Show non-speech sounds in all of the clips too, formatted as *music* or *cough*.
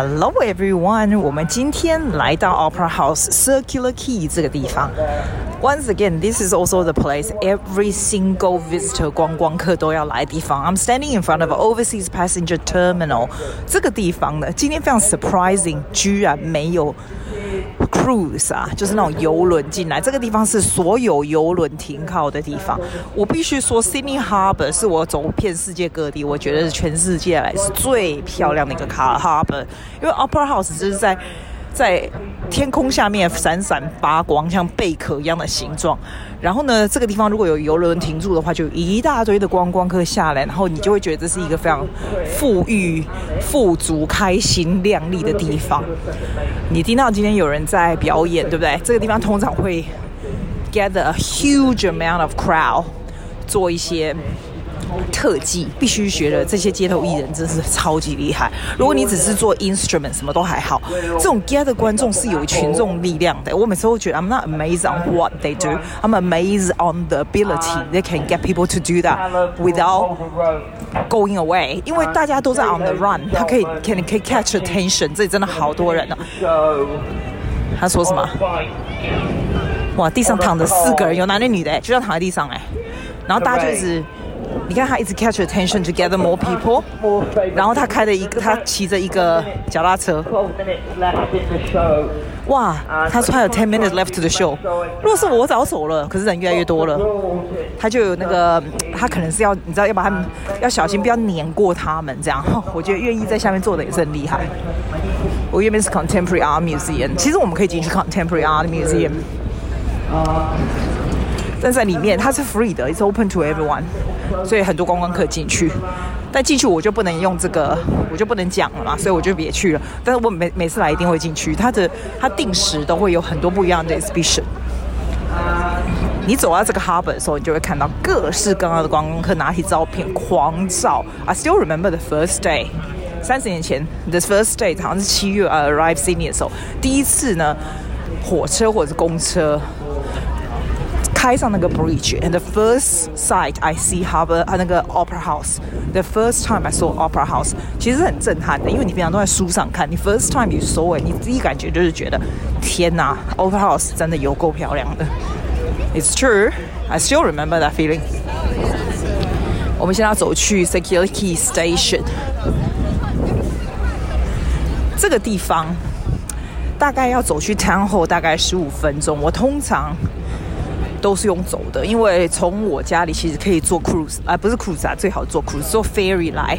Hello everyone，我们今天来到 Opera House Circular Quay 这个地方。Once again, this is also the place every single visitor 观光客都要来的地方。I'm standing in front of Overseas Passenger Terminal。这个地方呢，今天非常 surprising，居然没有。 Cruise 啊，就是那种游轮进来，这个地方是所有游轮停靠的地方。我必须说，Sydney Harbour 是我走遍世界各地，我觉得是全世界来是最漂亮的一个卡 Harbour，因为 Opera House 就是在。在天空下面闪闪发光，像贝壳一样的形状。然后呢，这个地方如果有游轮停住的话，就一大堆的观光客下来，然后你就会觉得这是一个非常富裕、富足、开心、亮丽的地方。你听到今天有人在表演，对不对？这个地方通常会 gather a huge amount of crowd，做一些。特技必须学的这些街头艺人真是超级厉害。如果你只是做 instrument，什么都还好。这种 get 的观众是有群众力量的。我每次都觉得 I'm not amazed on what they do, I'm amazed on the ability they can get people to do that without going away。因为大家都在 on the run，他可以可以可以 catch attention。这里真的好多人呢、他说什么？哇，地上躺着四个人，有男的女的，就这样躺在地上哎。然后大家就一直。你看他一直 catch attention to gather more people，然后他开了一个，他骑着一个脚踏车。哇，他说还有 ten minutes left to the show。如果是我，早走了。可是人越来越多了，他就有那个，他可能是要，你知道，要把他们要小心，不要碾过他们这样。我觉得愿意在下面坐的也是很厉害。我原本是 contemporary art museum，其实我们可以进去 contemporary art museum。但在里面它是 free 的，it's open to everyone，所以很多观光客进去。但进去我就不能用这个，我就不能讲了嘛，所以我就别去了。但是我每每次来一定会进去，它的它定时都会有很多不一样的 exhibition。你走到这个 harbor 的时候，你就会看到各式各样的观光客拿起照片狂照。I still remember the first day，三十年前，the first day 好像是七月 arrive Sydney 的时候，第一次呢，火车或者是公车。开上那个 bridge，and the first sight I see Harbour 啊，那个 Opera House，the first time I saw Opera House，其实很震撼的，因为你平常都在书上看，你 first time you saw it，你第一感觉就是觉得，天哪，Opera House 真的有够漂亮的。It's true，I still remember that feeling。我们现在要走去 Circular Quay Station，这个地方大概要走去 Town Hall 大概十五分钟，我通常。 都是用走的，因为从我家里其实可以坐 cruise 啊，不是 cruise 啊，最好坐 cruise，坐 ferry 来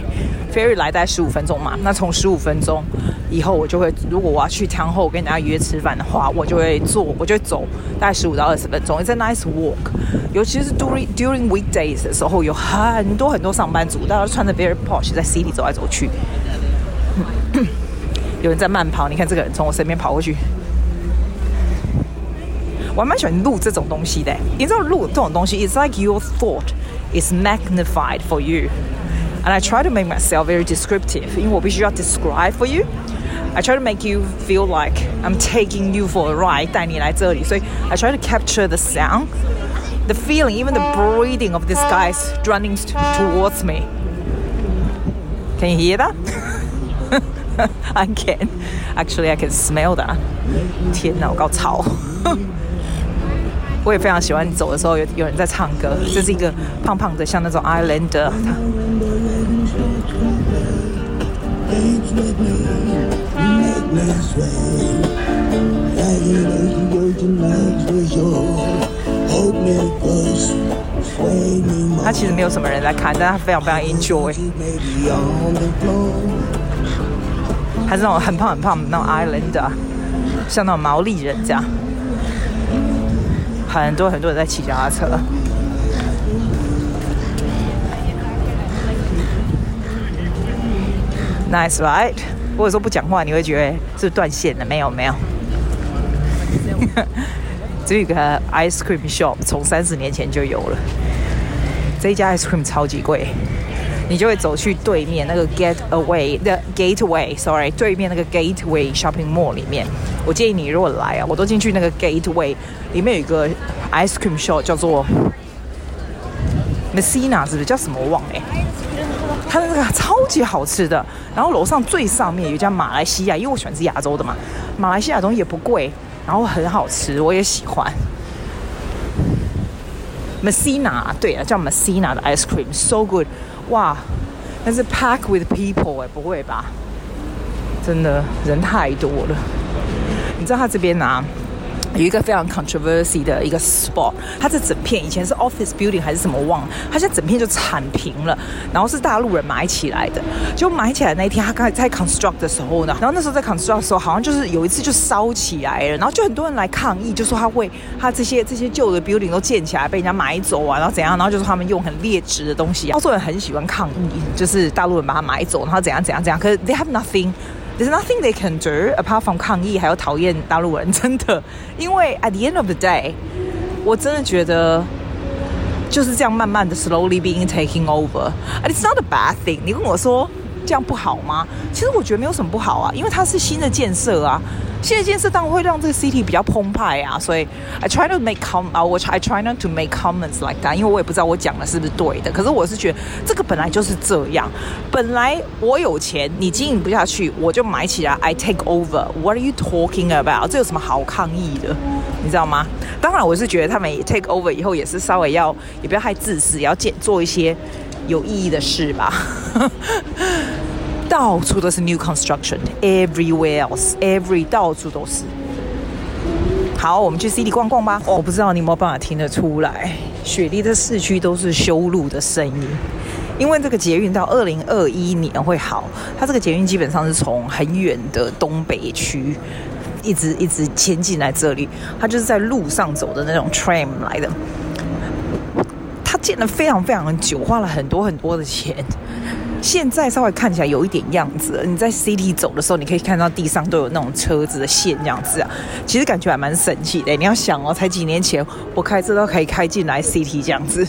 ，ferry 来大概十五分钟嘛。那从十五分钟以后，我就会，如果我要去 town hall 跟人家约吃饭的话，我就会坐，我就会走大概十五到二十分钟。It's a nice walk，尤其是 during during weekdays 的时候，有很多很多上班族，大家穿着 very posh 在 city 走来走去。*coughs* 有人在慢跑，你看这个人从我身边跑过去。我还蛮喜欢录这种东西的，你知道录这种东西，it's like your thought is magnified for you，and I try to make myself very descriptive，因为我必须要 describe for you。I try to make you feel like I'm taking you for a ride，带你来这里，所以 I try to capture the sound, the feeling, even the breathing of these guys running towards me. Can you hear that? *laughs* I can. Actually, I can smell that. 天哪，我够吵。 我也非常喜欢走的时候有有人在唱歌，这是一个胖胖的，像那种 Islander。他其实没有什么人来看，但他非常非常 enjoy。还是那种很胖很胖的那种 Islander，像那种毛利人这样。很多很多人在骑脚踏车，Nice right？或者说不讲话，你会觉得是断线了？没有没有，这个 ice cream shop 从三十年前就有了，这一家 ice cream 超级贵。你就会走去对面那个 Getaway 的 Gateway，Sorry，对面那个 Gateway Shopping Mall 里面。我建议你如果来啊，我都进去那个 Gateway 里面有一个 ice cream shop 叫做 Messina，是不是叫什么我忘了？它的那个超级好吃的。然后楼上最上面有一家马来西亚，因为我喜欢吃亚洲的嘛，马来西亚东西也不贵，然后很好吃，我也喜欢。Messina 对啊，叫 Messina 的 ice cream，so good，哇！但是 pack with people 哎，不会吧？真的人太多了。你知道他这边啊？有一个非常 controversy 的一个 spot，它这整片以前是 office building 还是什么忘了，它现在整片就铲平了，然后是大陆人买起来的。就买起来那一天，他刚才在 construct 的时候呢，然后那时候在 construct 的时候，好像就是有一次就烧起来了，然后就很多人来抗议，就说他会他这些这些旧的 building 都建起来被人家买走啊，然后怎样，然后就说他们用很劣质的东西，澳洲人很喜欢抗议，就是大陆人把它买走，然后怎样怎样怎样，可是 they have nothing。There's nothing they can do apart from 抗议，还有讨厌大陆人，真的。因为 at the end of the day，我真的觉得就是这样慢慢的 slowly being taking over。啊 it's not a bad thing。你跟我说这样不好吗？其实我觉得没有什么不好啊，因为它是新的建设啊。现在建设当然会让这个 city 比较澎湃啊，所以 I try to make come 啊，我 I try not to make comments like that，因为我也不知道我讲的是不是对的。可是我是觉得这个本来就是这样，本来我有钱，你经营不下去，我就买起来，I take over。What are you talking about？这有什么好抗议的？你知道吗？当然，我是觉得他们 take over 以后也是稍微要，也不要太自私，也要建做一些有意义的事吧。到处都是 new construction，everywhere else，every 到处都是。好，我们去 city 逛逛吧。我不知道你有没有办法听得出来，雪梨的市区都是修路的声音，因为这个捷运到二零二一年会好。它这个捷运基本上是从很远的东北区一直一直迁进来这里，它就是在路上走的那种 tram 来的。它建了非常非常久，花了很多很多的钱。现在稍微看起来有一点样子，你在 city 走的时候，你可以看到地上都有那种车子的线这样子啊，其实感觉还蛮神奇的。你要想哦，才几年前我开车都可以开进来 city 这样子，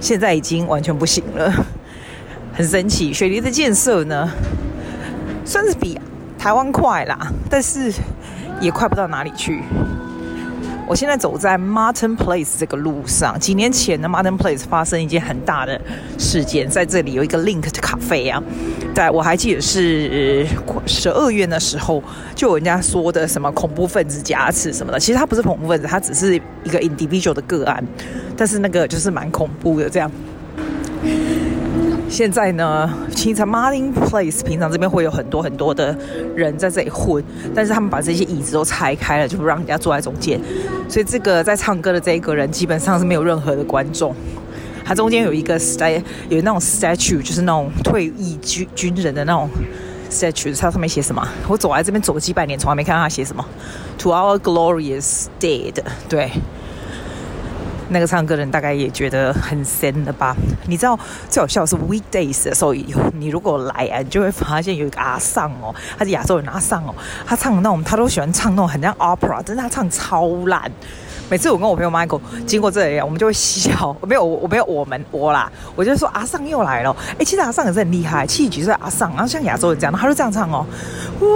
现在已经完全不行了，*laughs* 很神奇。雪梨的建设呢，算是比台湾快啦，但是也快不到哪里去。我现在走在 Martin Place 这个路上。几年前的，Martin Place 发生一件很大的事件，在这里有一个 Link 的咖啡啊。在我还记得是十二月的时候，就有人家说的什么恐怖分子加持什么的。其实他不是恐怖分子，他只是一个 individual 的个案，但是那个就是蛮恐怖的这样。现在呢，其实 Martin Place 平常这边会有很多很多的人在这里混，但是他们把这些椅子都拆开了，就不让人家坐在中间。所以这个在唱歌的这一个人基本上是没有任何的观众。他中间有一个 st 有那种 statue，就是那种退役军军人的那种 statue，它上面写什么？我走来这边走了几百年，从来没看到他写什么。To our glorious dead，对。那个唱歌人大概也觉得很神了吧？你知道最好笑是 weekdays 的时候，你如果来啊，你就会发现有一个阿尚哦，他是亚洲人阿尚哦，他唱那种，他都喜欢唱那种很像 opera，但是他唱超烂。每次我跟我朋友 Michael 经过这里，我们就会笑。*laughs* 没有，我没有，我们我啦，我就说阿尚又来了。哎，其实阿尚也是很厉害，七十几岁阿尚，然后像亚洲人这样，他就这样唱哦。呜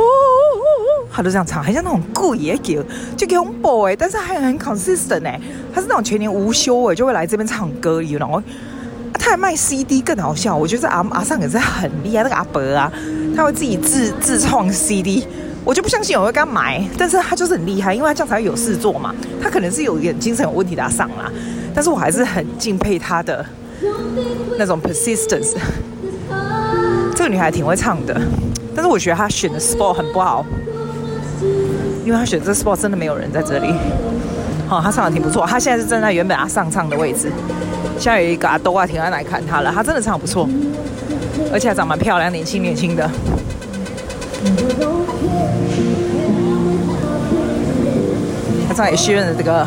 他都这样唱，很像那种故意给，就给 boy，但是还很 consistent 哎，他是那种全年无休哎，就会来这边唱歌，you know？他还卖 CD 更好笑，我觉得阿阿尚也是很厉害，那个阿伯啊，他会自己自自创 CD，我就不相信我会跟他买，但是他就是很厉害，因为他这样才会有事做嘛。他可能是有一点精神有问题的阿桑啦，但是我还是很敬佩他的那种 persistence。这个女孩挺会唱的，但是我觉得她选的 sport 很不好。因为她选这 sport 真的没有人在这里，好、哦，他唱的挺不错。她现在是站在原本他上唱的位置，现在有一个阿多啊挺爱来看她了。她真的唱得不错，而且还长蛮漂亮，年轻年轻的。他唱也学了这个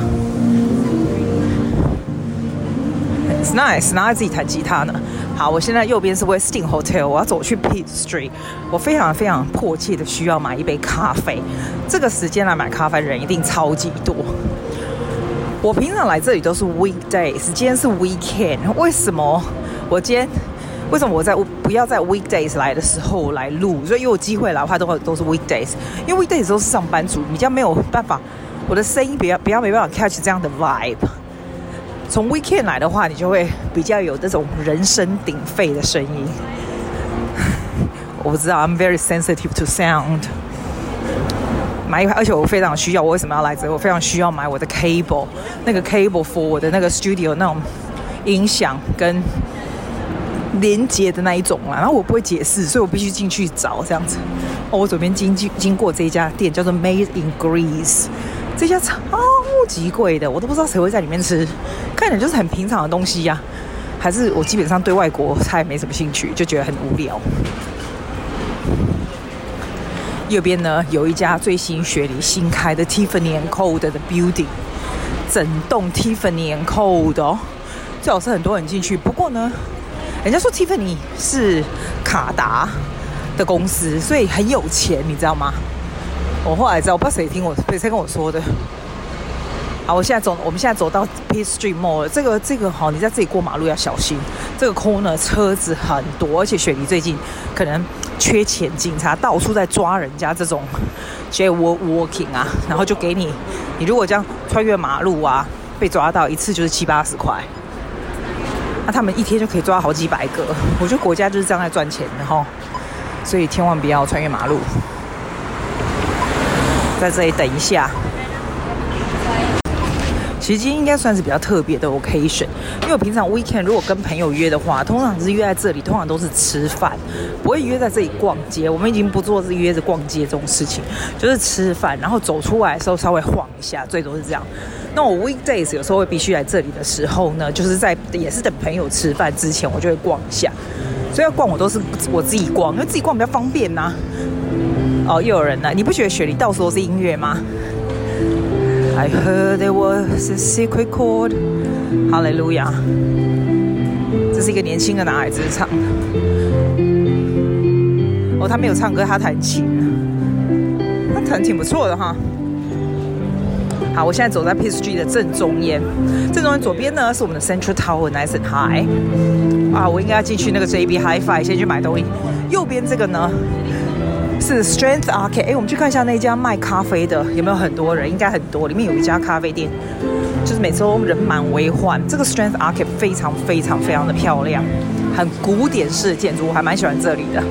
，It's nice，然后自己弹吉他呢。好，我现在右边是 Westin Hotel，我要走去 Pitt Street。我非常非常迫切的需要买一杯咖啡。这个时间来买咖啡的人一定超级多。我平常来这里都是 weekdays，今天是 weekend。为什么我今天为什么我在不要在 weekdays 来的时候来录？所以有机会来的话都会都是 weekdays，因为 weekdays 都是上班族，比较没有办法，我的声音比较比较没办法 catch 这样的 vibe。从 weekend 来的话，你就会比较有这种人声鼎沸的声音。我不知道，I'm very sensitive to sound。买一块，而且我非常需要。我为什么要来这？我非常需要买我的 cable，那个 cable for 我的那个 studio 那种音响跟连接的那一种啦。然后我不会解释，所以我必须进去找这样子。哦，我左边经经经过这一家店，叫做 Made in Greece，这家超级贵的，我都不知道谁会在里面吃。看起来就是很平常的东西呀、啊，还是我基本上对外国菜没什么兴趣，就觉得很无聊。右边呢，有一家最新雪梨新开的 Tiffany and Co 的 building，整栋 Tiffany and Co 的哦，最好是很多人进去。不过呢，人家说 Tiffany 是卡达的公司，所以很有钱，你知道吗？我后来知道，我不知道谁听我谁跟我说的。好，我现在走，我们现在走到 Pitt Street Mall 了。这个这个好，你在这里过马路要小心。这个 corner 车子很多，而且雪梨最近可能缺钱，警察到处在抓人家这种 jaywalking 啊，然后就给你，你如果这样穿越马路啊，被抓到一次就是七八十块。那他们一天就可以抓好几百个。*laughs* 我觉得国家就是这样在赚钱的哈，所以千万不要穿越马路。在这里等一下。其实今天应该算是比较特别的 occasion，因为平常 weekend 如果跟朋友约的话，通常是约在这里，通常都是吃饭，不会约在这里逛街。我们已经不做是约着逛街这种事情，就是吃饭，然后走出来的时候稍微晃一下，最多是这样。那我 weekdays 有时候会必须来这里的时候呢，就是在也是等朋友吃饭之前，我就会逛一下。所以要逛我都是我自己逛，因为自己逛比较方便呐、啊。哦，又有人了，你不觉得雪梨到处都是音乐吗？I heard there was a secret chord. 哈利路亚！这是一个年轻的男孩子唱的。哦，他没有唱歌，他弹琴。他弹挺不错的哈。好，我现在走在 Pitt Street 的正中间。正中间左边呢是我们的 Central Tower，nice and high。啊，我应该要进去那个 JB Hi-Fi 先去买东西。右边这个呢？是 Strength Arcade，哎，我们去看一下那家卖咖啡的有没有很多人？应该很多，里面有一家咖啡店，就是每次都人满为患。这个 Strength Arcade 非常非常非常的漂亮，很古典式的建筑，我还蛮喜欢这里的。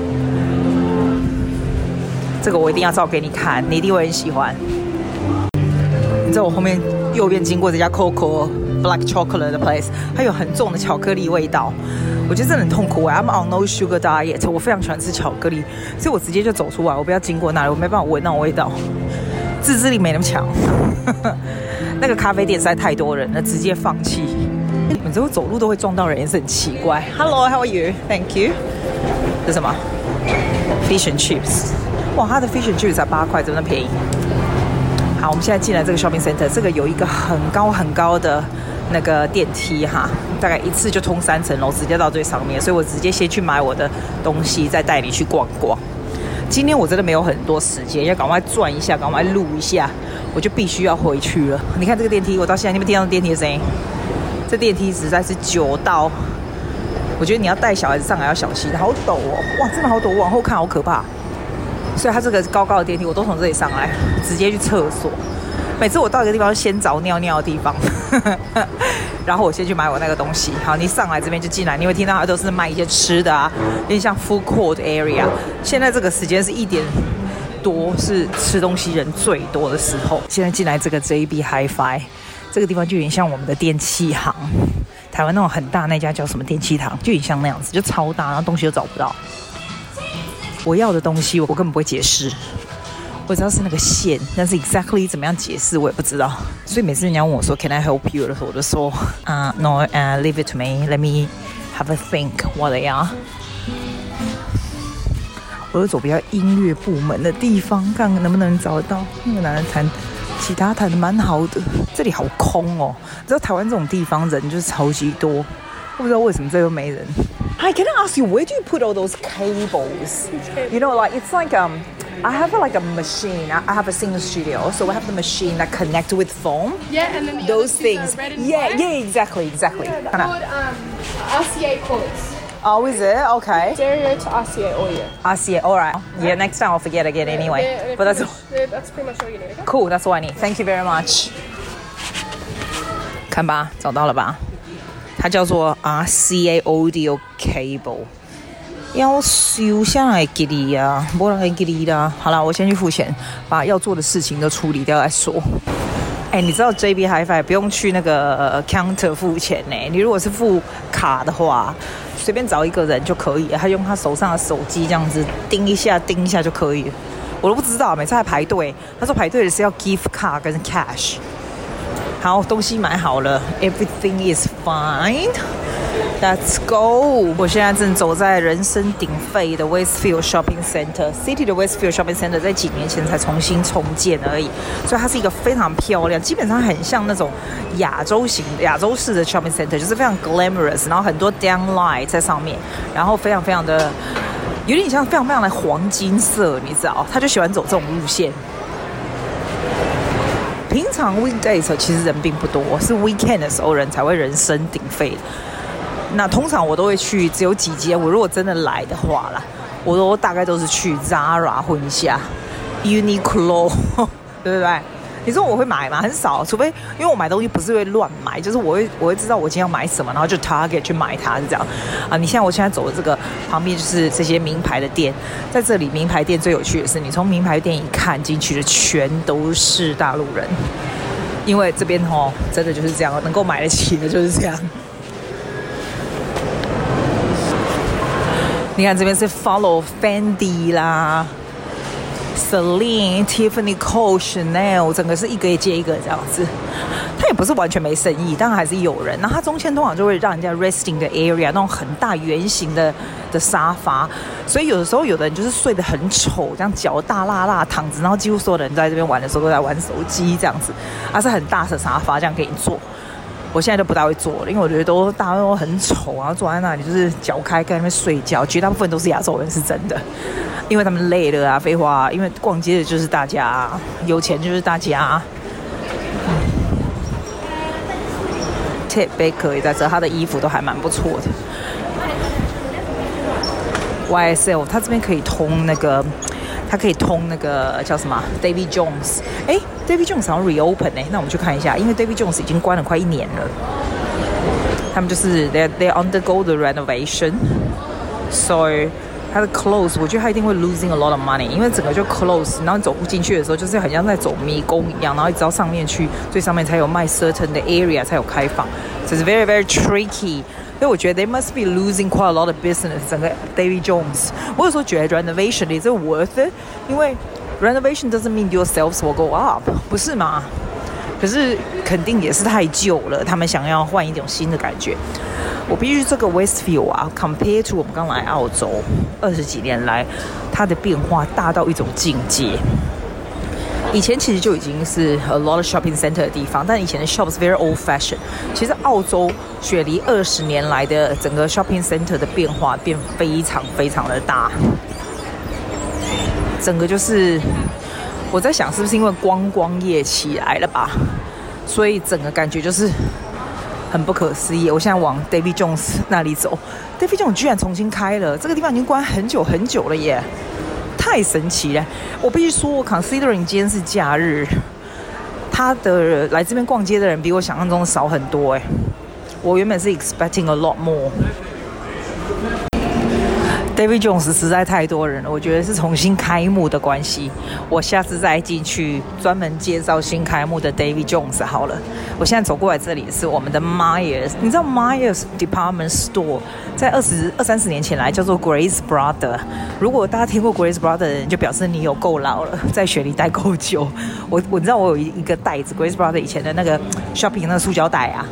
这个我一定要照给你看，你一定会很喜欢。在我后面右边经过这家 Coco Black Chocolate 的 place，它有很重的巧克力味道。我觉得真的很痛苦！I'm on no sugar diet，我非常喜欢吃巧克力，所以我直接就走出来，我不要经过那里，我没办法闻那种味道，自制力没那么强。*laughs* 那个咖啡店实在太多人了，直接放弃。你们之后走路都会撞到人，也是很奇怪。Hello，how are you？Thank you。这什么？Fish and chips。哇，它的 fish and chips 才八块，真的便宜？我们现在进来这个 shopping center，这个有一个很高很高的。那个电梯哈，大概一次就通三层楼，直接到最上面，所以我直接先去买我的东西，再带你去逛逛。今天我真的没有很多时间，要赶快转一下，赶快录一下，我就必须要回去了。你看这个电梯，我到现在你们听到电梯的声音？这电梯实在是久到，我觉得你要带小孩子上来要小心，好陡哦！哇，真的好陡，我往后看好可怕。所以它这个高高的电梯，我都从这里上来，直接去厕所。每次我到一个地方，先找尿尿的地方，*laughs* 然后我先去买我那个东西。好，你上来这边就进来，你会听到它都是卖一些吃的啊，有点像 food court area。现在这个时间是一点多，是吃东西人最多的时候。现在进来这个 JB Hi-Fi，这个地方就有点像我们的电器行，台湾那种很大那家叫什么电器行，就有点像那样子，就超大，然后东西都找不到。我要的东西，我根本不会解释。我知道是那个线，但是 exactly 怎么样解释我也不知道。所以每次人家问我说 Can I help you 的时候，我就说啊、No，呃、uh,，Leave it to me，Let me have a think what they are。我就走比较音乐部门的地方，看看能不能找得到那个男人弹吉他弹的蛮好的。这里好空哦，你知道台湾这种地方人就是超级多，我不知道为什么这又没人。Hi，can I ask you，where do you put all those cables？You know，like it's like um。I have a, like a machine. I have a singer studio, so I have the machine that connect with phone. Yeah, and then the those things. Yeah, black. yeah, exactly, exactly. Yeah, called um, RCA cords. Oh, is it? Okay. Stereo to RCA audio. RCA, all right. Yeah, next time I'll forget again anyway. Yeah, but that's much, that's pretty much all you need. Okay? cool. That's all I need. Thank you very much. 看吧，找到了吧？ 它叫做 RCA audio cable。要修下来给你呀，不然给你啦。好了，我先去付钱，把要做的事情都处理掉再说。哎，你知道 JB Hi-Fi 不用去那个 counter 付钱呢？你如果是付卡的话，随便找一个人就可以，他用他手上的手机这样子叮一下，叮一下就可以。我都不知道，每次还排队。他说排队的是要 gift card 跟 cash。好，东西买好了，everything is fine。Let's go！我现在正走在人声鼎沸的 Westfield Shopping Center，City 的 Westfield Shopping Center 在几年前才重新重建而已，所以它是一个非常漂亮，基本上很像那种亚洲型、亚洲式的 shopping center，就是非常 glamorous，然后很多 downlight 在上面，然后非常非常的有点像非常非常的黄金色，你知道？他就喜欢走这种路线。平常 weekday 时候其实人并不多，是 weekend 的时候人才会人声鼎沸。那通常我都会去，只有几间。我如果真的来的话啦，我都大概都是去 Zara 混一下，Uniqlo，*laughs* 对不对？你说我会买吗？很少，除非因为我买东西不是会乱买，就是我会我会知道我今天要买什么，然后就 Target 去买它，是这样。啊，你像我现在走的这个旁边就是这些名牌的店，在这里名牌店最有趣的是，你从名牌店一看进去的全都是大陆人，因为这边哦真的就是这样，能够买得起的就是这样。你看这边是 Follow Fendi 啦，Celine、Tiffany Co、Chanel，整个是一个接一个这样子。它也不是完全没生意，当然还是有人。那它中间通常就会让人家 resting 的 area，那种很大圆形的的沙发。所以有的时候有的人就是睡得很丑，这样脚大辣辣躺着，然后几乎所有的人在这边玩的时候都在玩手机这样子。它是很大的沙发，这样给你坐。我现在都不大会坐了，因为我觉得都大家都很丑，然后坐在那里就是脚开，在那边睡觉。绝大部分都是亚洲人，是真的，因为他们累了啊，废话啊，因为逛街的就是大家，有钱就是大家。Ted Baker 也在这，他的衣服都还蛮不错的。YSL，他这边可以通那个。它可以通那个叫什么 David Jones？哎 ，David Jones 好像 reopen 哎，那我们去看一下，因为 David Jones 已经关了快一年了。他们就是 they they undergo the renovation，so *laughs* 它的 close，我觉得它一定会 losing a lot of money，因为整个就 close，然后你走不进去的时候，就是很像在走迷宫一样，然后一直到上面去，最上面才有卖 certain 的 area 才有开放，所以 it's very very tricky。所以我觉得 they must be losing quite a lot of business。整个 David Jones，我有时候觉得 renovation is it worth it？因为 Renovation doesn't mean your sales will go up，不是吗？可是肯定也是太旧了，他们想要换一种新的感觉。我必须这个 Westfield 啊，compare to 我们刚来澳洲二十几年来，它的变化大到一种境界。以前其实就已经是 a lot of shopping center 的地方，但以前的 shops very old fashion。其实澳洲雪梨二十年来的整个 shopping center 的变化变非常非常的大，整个就是我在想是不是因为观光业起来了吧，所以整个感觉就是很不可思议。我现在往 David Jones 那里走，David Jones 居然重新开了，这个地方已经关很久很久了耶。太神奇了！我必须说，considering 今天是假日，他的来这边逛街的人比我想象中少很多哎。我原本是 expecting a lot more。David Jones 实在太多人了，我觉得是重新开幕的关系。我下次再进去专门介绍新开幕的 David Jones 好了。我现在走过来这里是我们的 Myers，你知道 Myers Department Store 在二十二三十年前来叫做 Grace Brother。如果大家听过 Grace Brother 的人，就表示你有够老了，在雪梨待够久。我我知道我有一一个袋子 Grace Brother 以前的那个 shopping 那个塑胶袋啊。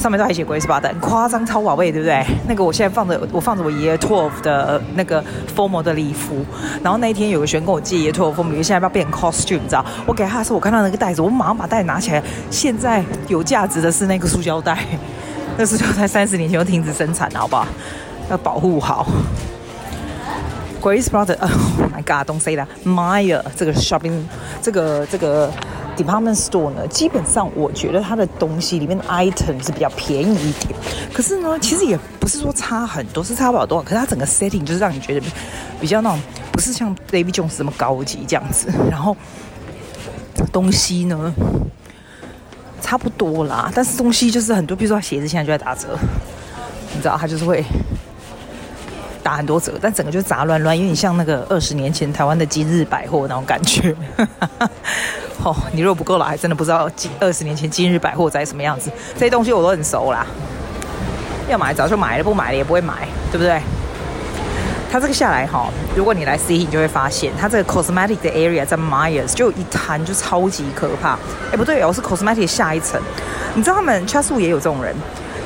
上面都还写 Grace Brothers，很夸张，超宝贝，对不对？那个我现在放着，我放着我爷爷 twelve 的那个 formal 的礼服。然后那一天有个学员跟我借爷爷 twelve formal，现在要不要变 costume？你知道？我给他的时候，我看到那个袋子，我马上把袋子拿起来。现在有价值的是那个塑胶袋，那塑胶袋 *laughs* 三十年前就停止生产了，好不好？要保护好。Grace Brother，Oh my God，Don't say that，Myer 这个 shopping，这个这个。Department store 呢，基本上我觉得它的东西里面的 item 是比较便宜一点，可是呢，其实也不是说差很多，是差不了多少。可是它整个 setting 就是让你觉得比较那种不是像 David Jones 这么高级这样子，然后东西呢差不多啦，但是东西就是很多，比如说鞋子现在就在打折，你知道它就是会打很多折，但整个就杂乱乱，有点像那个二十年前台湾的今日百货那种感觉。*laughs* 哦，你如果不够老，还真的不知道二十年前今日百货在什么样子。这些东西我都很熟啦，要买早就买了，不买了也不会买，对不对？它这个下来哈，如果你来 see，你就会发现，它这个 cosmetic 的 area 在 Myers 就一摊就超级可怕。哎，不对哦，是 cosmetic 下一层。你知道他们 c h a s 也有这种人，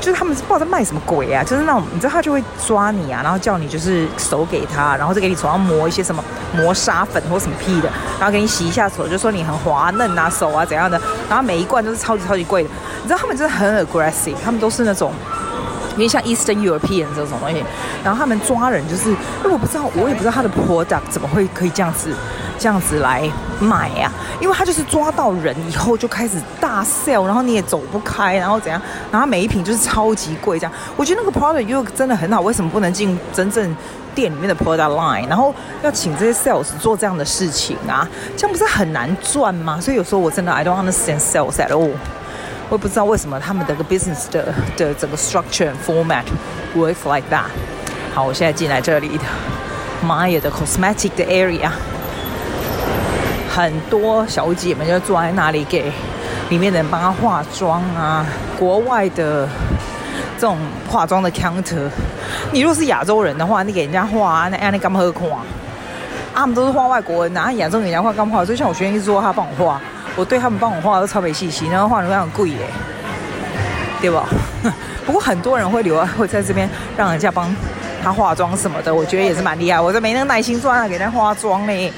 就是他们是不知道在卖什么鬼啊，就是那种你知道他就会抓你啊，然后叫你就是手给他，然后再给你手上抹一些什么磨砂粉或什么屁的，然后给你洗一下手，就说你很滑嫩啊手啊怎样的，然后每一罐都是超级超级贵的。你知道他们真的很 aggressive，他们都是那种。因为像 Eastern European 这种东西，然后他们抓人就是，因为我不知道，我也不知道他的 product 怎么会可以这样子，这样子来买呀、啊？因为他就是抓到人以后就开始大 sell，然后你也走不开，然后怎样？然后每一瓶就是超级贵，这样。我觉得那个 product 又真的很好，为什么不能进真正店里面的 product line？然后要请这些 sales 做这样的事情啊？这样不是很难赚吗？所以有时候我真的 I don't understand sales at all。我也不知道为什么他们的个 business 的的整个 structure and format works like that。好，我现在进来这里的 Myer 的 cosmetic 的 area，很多小姐们就坐在那里给里面的人帮她化妆啊。国外的这种化妆的 counter，你如果是亚洲人的话，你给人家化，那那干嘛喝？啊，他们都是画外国人，然后亚洲人人家画干嘛？所以像我学生一直说他帮我画。我对他们帮我画都超没细心，然后画的非常贵耶，对吧？*laughs* 不过很多人会留，会在这边让人家帮他化妆什么的，我觉得也是蛮厉害。我这没那个耐心坐那给人家化妆嘞，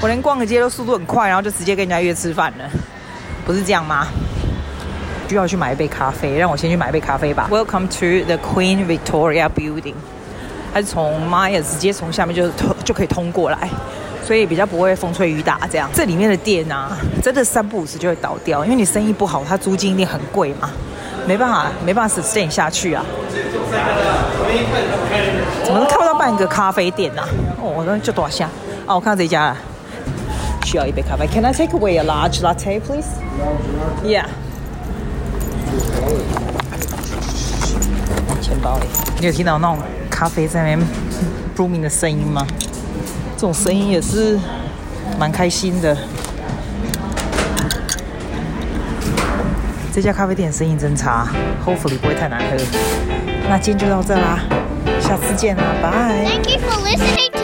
我连逛个街都速度很快，然后就直接跟人家约吃饭了，不是这样吗？就要去买一杯咖啡，让我先去买一杯咖啡吧。Welcome to the Queen Victoria Building，它是从 Maya 直接从下面就通就可以通过来。所以比较不会风吹雨打这样。这里面的店啊，真的三不五时就会倒掉，因为你生意不好，它租金一定很贵嘛，没办法，没办法 sustain 下去啊。怎么都看不到半个咖啡店呐、啊？哦，我就多下？哦，我看到这家了，需要一杯咖啡。Can I take away a large latte, please? Yeah. 钱包里，你有听到那种咖啡在那边 booming 的声音吗？这种声音也是蛮开心的。这家咖啡店生意真差，Hopefully 不会太难喝。那今天就到这啦，下次见啦，拜。Thank you for listening.